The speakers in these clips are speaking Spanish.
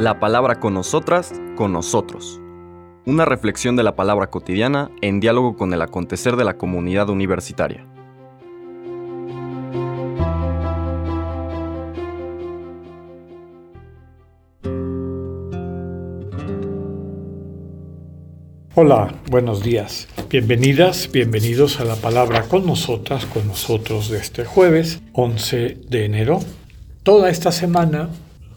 La palabra con nosotras, con nosotros. Una reflexión de la palabra cotidiana en diálogo con el acontecer de la comunidad universitaria. Hola, buenos días. Bienvenidas, bienvenidos a la palabra con nosotras, con nosotros de este jueves 11 de enero. Toda esta semana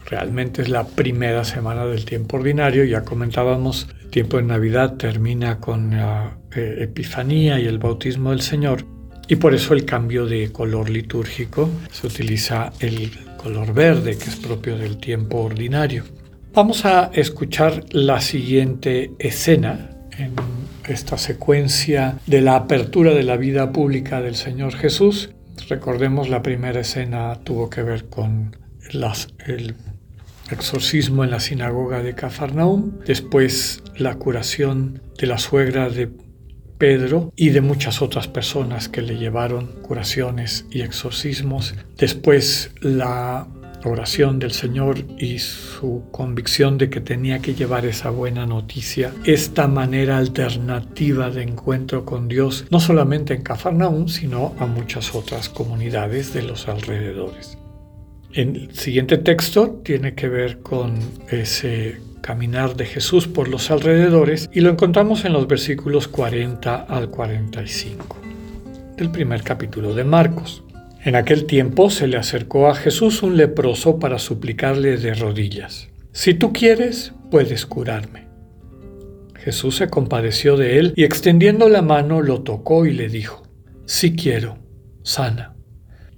realmente es la primera semana del tiempo ordinario. Ya comentábamos, el tiempo de Navidad termina con la eh, Epifanía y el bautismo del Señor. Y por eso el cambio de color litúrgico se utiliza el color verde, que es propio del tiempo ordinario. Vamos a escuchar la siguiente escena en esta secuencia de la apertura de la vida pública del Señor Jesús. Recordemos la primera escena tuvo que ver con el exorcismo en la sinagoga de Cafarnaum, después la curación de la suegra de Pedro y de muchas otras personas que le llevaron curaciones y exorcismos, después la oración del Señor y su convicción de que tenía que llevar esa buena noticia, esta manera alternativa de encuentro con Dios, no solamente en Cafarnaúm, sino a muchas otras comunidades de los alrededores. El siguiente texto tiene que ver con ese caminar de Jesús por los alrededores y lo encontramos en los versículos 40 al 45 del primer capítulo de Marcos. En aquel tiempo se le acercó a Jesús un leproso para suplicarle de rodillas, Si tú quieres, puedes curarme. Jesús se compadeció de él y extendiendo la mano lo tocó y le dijo, Si quiero, sana.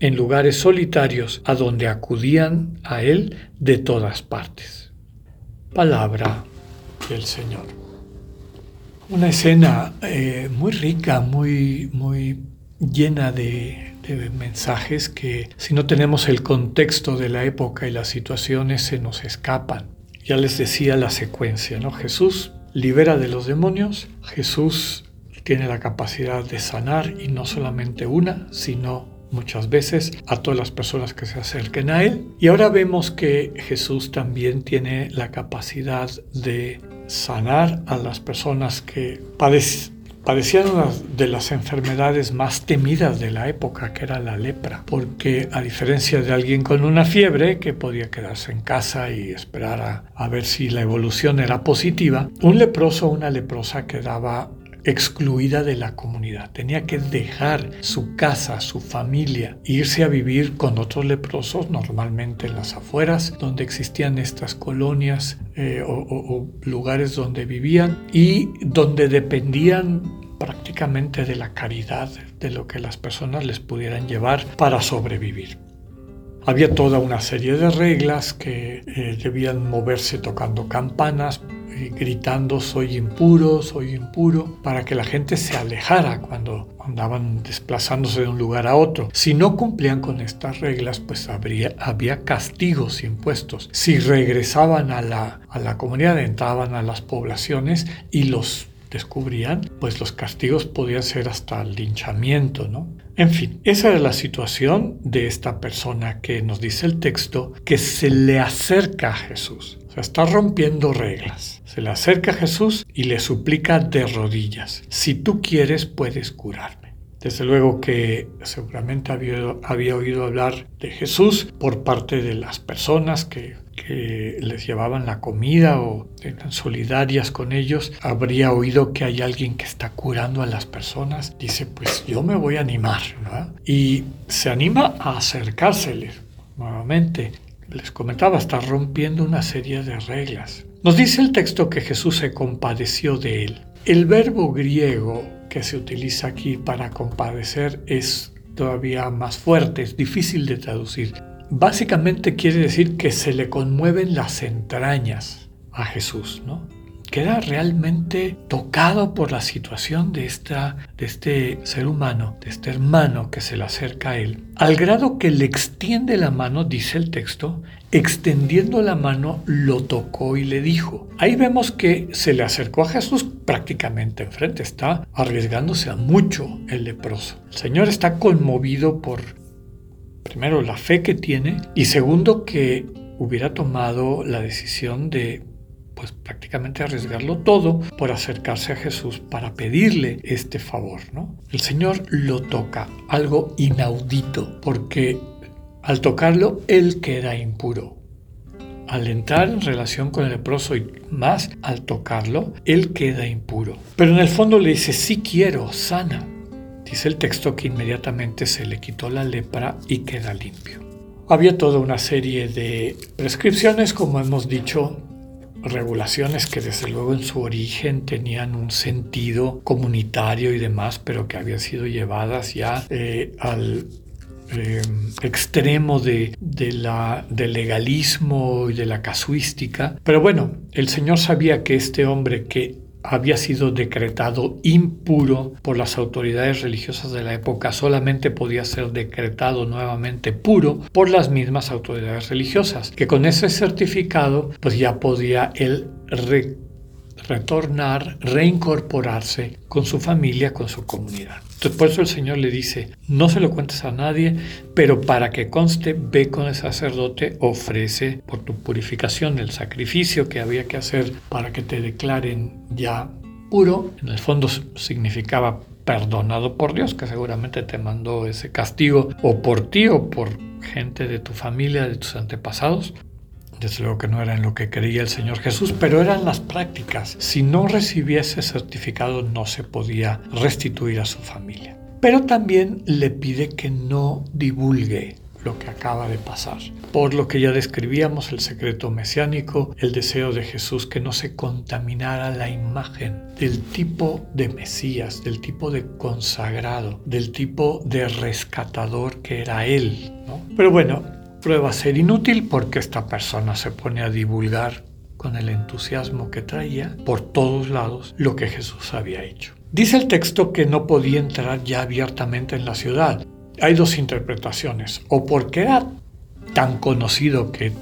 en lugares solitarios a donde acudían a él de todas partes. Palabra del Señor. Una escena eh, muy rica, muy, muy llena de, mensajes que si no tenemos el contexto de la época y las situaciones se nos escapan. Ya les decía la secuencia, ¿no? Jesús libera de los demonios, Jesús tiene la capacidad de sanar y no solamente una, sino muchas veces a todas las personas que se acerquen a Él. Y ahora vemos que Jesús también tiene la capacidad de sanar a las personas que Padecían una de las enfermedades más temidas de la época, que era la lepra, porque a diferencia de alguien con una fiebre que podía quedarse en casa y esperar a, ver si la evolución era positiva, un leproso o una leprosa quedaba excluida de la comunidad. Tenía que dejar su casa, su familia, irse a vivir con otros leprosos, normalmente en las afueras, donde existían estas colonias eh, o, lugares donde vivían y donde dependían prácticamente de la caridad, de lo que las personas les pudieran llevar para sobrevivir. Había toda una serie de reglas que eh, debían moverse tocando campanas, gritando soy impuro, soy impuro, para que la gente se alejara cuando andaban desplazándose de un lugar a otro. Si no cumplían con estas reglas, pues habría, había castigos impuestos. Si regresaban a la, a la comunidad, entraban a las poblaciones y los descubrían, pues los castigos podían ser hasta el linchamiento, ¿no? En fin, esa es la situación de esta persona que nos dice el texto que se le acerca a Jesús. O sea, está rompiendo reglas. Se le acerca a Jesús y le suplica de rodillas, si tú quieres puedes curarme. Desde luego que seguramente había, había oído hablar de Jesús por parte de las personas que les llevaban la comida o eran solidarias con ellos, habría oído que hay alguien que está curando a las personas, dice, pues yo me voy a animar, Y se anima a acercárseles nuevamente les comentaba, está rompiendo una serie de reglas. Nos dice el texto que Jesús se compadeció de él. El verbo griego que se utiliza aquí para compadecer es todavía más fuerte, es difícil de traducir. Básicamente quiere decir que se le conmueven las entrañas a Jesús, ¿no? Queda realmente tocado por la situación de, esta, de este ser humano, de este hermano que se le acerca a él, al grado que le extiende la mano, dice el texto, extendiendo la mano lo tocó y le dijo. Ahí vemos que se le acercó a Jesús prácticamente enfrente, está arriesgándose a mucho el leproso. El Señor está conmovido por, primero, la fe que tiene y segundo, que hubiera tomado la decisión de pues prácticamente arriesgarlo todo por acercarse a Jesús para pedirle este favor, ¿no? El Señor lo toca, algo inaudito, porque al tocarlo él queda impuro. Al entrar en relación con el leproso y más al tocarlo, él queda impuro. Pero en el fondo le dice, sí quiero, sana. Dice el texto que inmediatamente se le quitó la lepra y queda limpio. Había toda una serie de prescripciones, como hemos dicho, regulaciones que desde luego en su origen tenían un sentido comunitario y demás, pero que habían sido llevadas ya eh, al eh, extremo de, del legalismo y de la casuística. Pero bueno, el Señor sabía que este hombre que había sido decretado impuro por las autoridades religiosas de la época, solamente podía ser decretado nuevamente puro por las mismas autoridades religiosas, que con ese certificado pues ya podía él retornar, reincorporarse con su familia, con su comunidad. Entonces por eso el Señor le dice, no se lo cuentes a nadie, pero para que conste, ve con el sacerdote, ofrece por tu purificación el sacrificio que había que hacer para que te declaren ya puro. En el fondo significaba perdonado por Dios, que seguramente te mandó ese castigo o por ti o por gente de tu familia, de tus antepasados, desde luego que no era en lo que creía el Señor Jesús, pero eran las prácticas. Si no recibía ese certificado no se podía restituir a su familia. Pero también le pide que no divulgue lo que acaba de pasar. Por lo que ya describíamos el secreto mesiánico, el deseo de Jesús que no se contaminara la imagen del tipo de Mesías, del tipo de consagrado, del tipo de rescatador que era Él. Pero bueno, prueba ser inútil porque esta persona se pone a divulgar con el entusiasmo que traía por todos lados lo que Jesús había hecho. Dice el texto que no podía entrar ya abiertamente en la ciudad. Hay dos interpretaciones, o porque era tan conocido que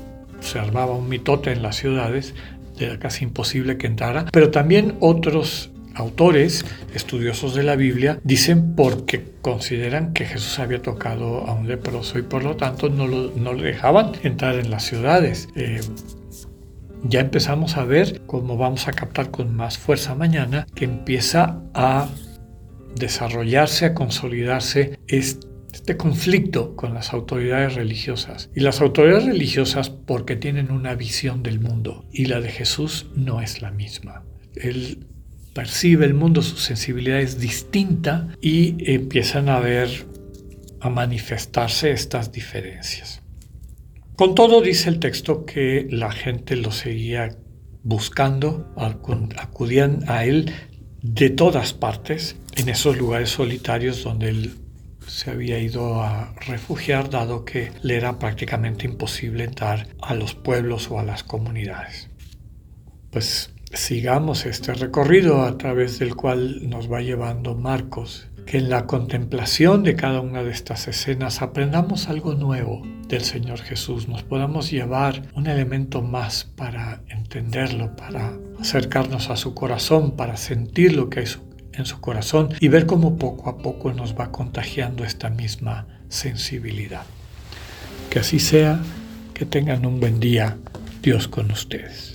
se armaba un mitote en las ciudades, era casi imposible que entrara, pero también otros autores estudiosos de la Biblia dicen porque consideran que Jesús había tocado a un leproso y por lo tanto no, lo, le dejaban entrar en las ciudades. Eh, ya empezamos a ver cómo vamos a captar con más fuerza mañana que empieza a desarrollarse, a consolidarse este conflicto con las autoridades religiosas. Y las autoridades religiosas porque tienen una visión del mundo y la de Jesús no es la misma. Él percibe el mundo, su sensibilidad es distinta y empiezan a ver, a manifestarse estas diferencias. Con todo dice el texto que la gente lo seguía buscando, acudían a él de todas partes, en esos lugares solitarios donde él se había ido a refugiar, dado que le era prácticamente imposible entrar a los pueblos o a las comunidades. Pues sigamos este recorrido a través del cual nos va llevando Marcos, que en la contemplación de cada una de estas escenas aprendamos algo nuevo del Señor Jesús, nos podamos llevar un elemento más para entenderlo, para acercarnos a su corazón, para sentir lo que hay en su corazón y ver cómo poco a poco nos va contagiando esta misma sensibilidad. Que así sea, que tengan un buen día, Dios con ustedes.